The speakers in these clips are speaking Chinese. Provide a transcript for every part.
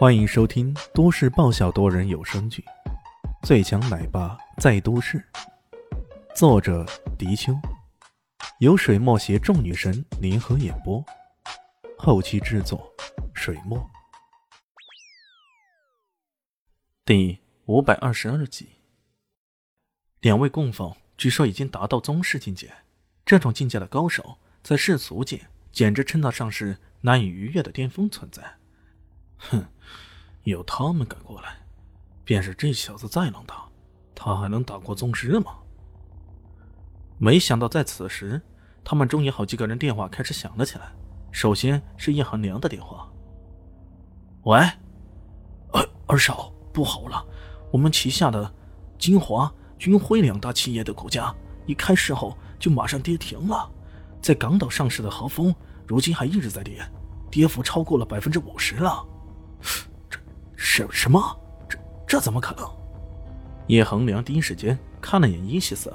欢迎收听都市爆笑多人有声剧《最强奶爸在都市》，作者：迪秋，由水墨携众女神联合演播，后期制作：水墨。第五百二十二集，两位供奉据说已经达到宗师境界，这种境界的高手，在世俗界简直称得上是难以逾越的巅峰存在。哼，有他们敢过来，便是这小子再能打，他还能打过宗师吗？没想到在此时，他们中有好几个人电话开始响了起来。首先是叶寒凉的电话。喂，二二少，不好了，我们旗下的金华、军辉两大企业的股价，一开市后就马上跌停了。在港岛上市的和风，如今还一直在跌，跌幅超过了百分之五十了。什什么？这这怎么可能？叶恒良第一时间看了眼伊西斯，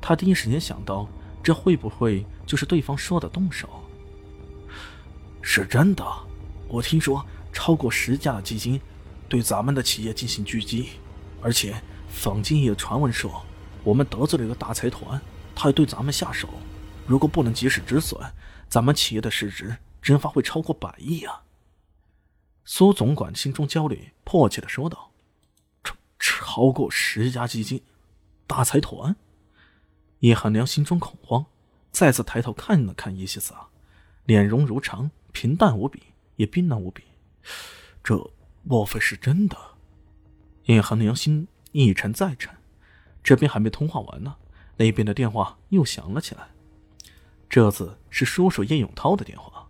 他第一时间想到，这会不会就是对方说的动手？是真的，我听说超过十家的基金对咱们的企业进行狙击，而且坊间也有传闻说，我们得罪了一个大财团，他要对咱们下手。如果不能及时止损，咱们企业的市值蒸发会超过百亿啊！苏总管心中焦虑，迫切的说道：“超超过十家基金，大财团。”叶寒良心中恐慌，再次抬头看了看叶西斯，脸容如常，平淡无比，也冰冷无比。这莫非是真的？叶寒良心一沉再沉，这边还没通话完呢，那边的电话又响了起来。这次是叔叔叶永涛的电话。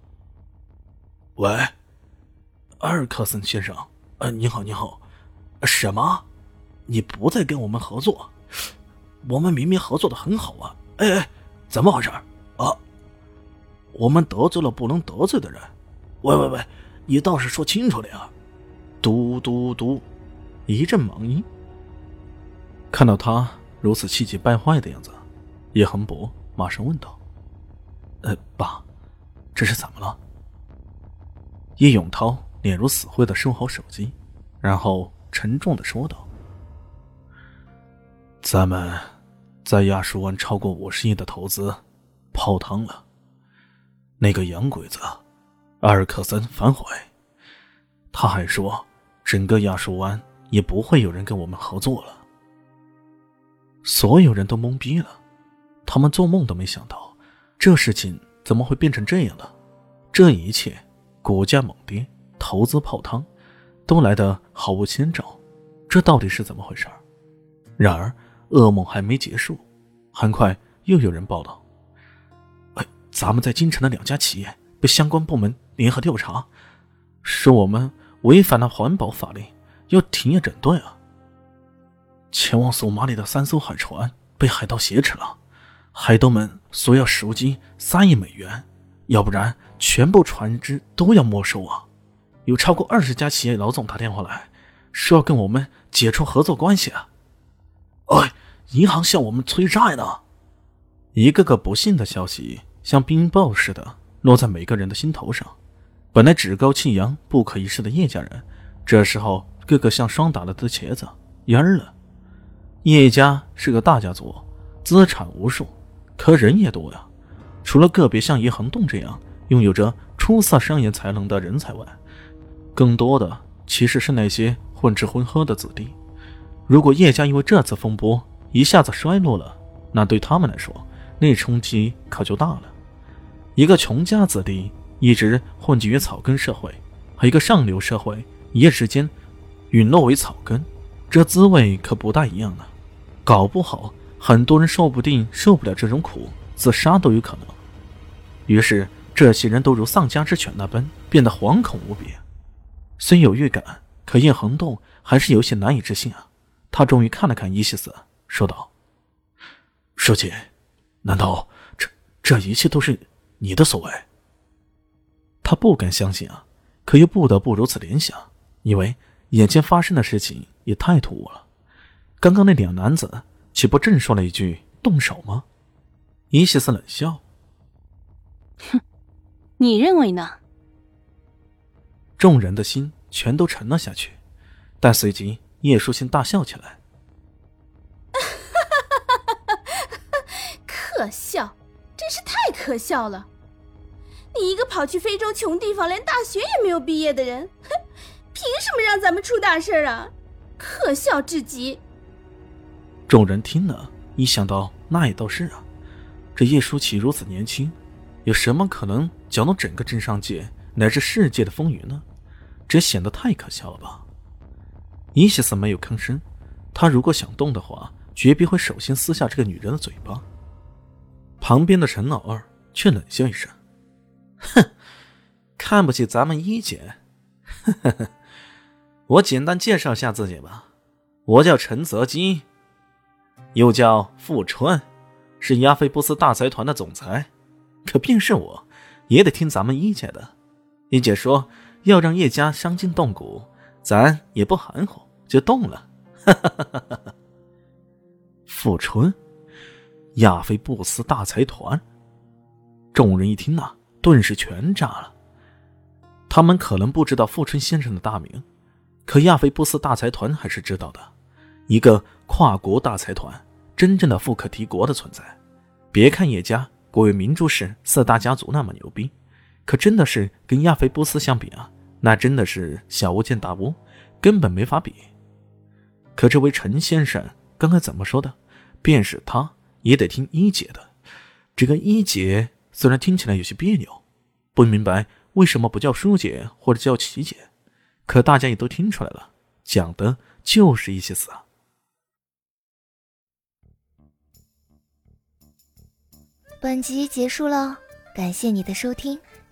喂。阿尔克森先生，呃，你好，你好，什么？你不再跟我们合作？我们明明合作的很好啊！哎哎，怎么回事啊？我们得罪了不能得罪的人？喂喂喂，你倒是说清楚点啊！嘟嘟嘟，一阵忙音。看到他如此气急败坏的样子，叶恒博马上问道：“呃，爸，这是怎么了？”叶永涛。脸如死灰的收好手机，然后沉重的说道：“咱们在亚述湾超过五十亿的投资泡汤了。那个洋鬼子阿尔克森反悔，他还说整个亚述湾也不会有人跟我们合作了。所有人都懵逼了，他们做梦都没想到，这事情怎么会变成这样的？这一切，股价猛跌。”投资泡汤，都来得毫无先兆，这到底是怎么回事？然而噩梦还没结束，很快又有人报道：“哎，咱们在京城的两家企业被相关部门联合调查，说我们违反了环保法令，要停业整顿啊！前往索马里的三艘海船被海盗挟持了，海盗们索要赎金三亿美元，要不然全部船只都要没收啊！”有超过二十家企业老总打电话来，说要跟我们解除合作关系啊！哎，银行向我们催债呢！一个个不幸的消息像冰雹似的落在每个人的心头上。本来趾高气扬、不可一世的叶家人，这时候个个像霜打了的茄子，蔫了。叶家是个大家族，资产无数，可人也多呀。除了个别像叶恒栋这样拥有着出色商业才能的人才外，更多的其实是那些混吃混喝的子弟。如果叶家因为这次风波一下子衰落了，那对他们来说，那冲击可就大了。一个穷家子弟一直混迹于草根社会，和一个上流社会一夜之间陨落为草根，这滋味可不大一样呢。搞不好，很多人说不定受不了这种苦，自杀都有可能。于是，这些人都如丧家之犬那般，变得惶恐无比。虽有预感，可叶恒栋还是有些难以置信啊。他终于看了看伊西斯，说道：“书记，难道这这一切都是你的所为？”他不敢相信啊，可又不得不如此联想，因为眼前发生的事情也太突兀了。刚刚那两男子岂不正说了一句“动手”吗？伊西斯冷笑：“哼，你认为呢？”众人的心全都沉了下去。但随即叶舒心大笑起来：“可笑，真是太可笑了！你一个跑去非洲穷地方，连大学也没有毕业的人，哼，凭什么让咱们出大事啊？可笑至极！”众人听了，一想到那也倒是啊，这叶舒淇如此年轻，有什么可能搅动整个镇上界乃至世界的风云呢？这显得太可笑了吧？伊西斯没有吭声，他如果想动的话，绝必会首先撕下这个女人的嘴巴。旁边的陈老二却冷笑一声：“哼，看不起咱们一姐？呵呵，我简单介绍下自己吧，我叫陈泽基。”又叫富川，是亚非布斯大财团的总裁。可便是我，也得听咱们一姐的。一姐说要让叶家伤筋动骨，咱也不含糊，就动了。哈哈哈哈哈！富春，亚非布斯大财团。众人一听呐，顿时全炸了。他们可能不知道富春先生的大名，可亚非布斯大财团还是知道的，一个跨国大财团。真正的富可敌国的存在，别看叶家国为明珠市四大家族那么牛逼，可真的是跟亚非波斯相比啊，那真的是小巫见大巫，根本没法比。可这位陈先生刚才怎么说的？便是他也得听一姐的。这个一姐虽然听起来有些别扭，不明白为什么不叫舒姐或者叫琪姐，可大家也都听出来了，讲的就是一些词啊。本集结束了，感谢你的收听，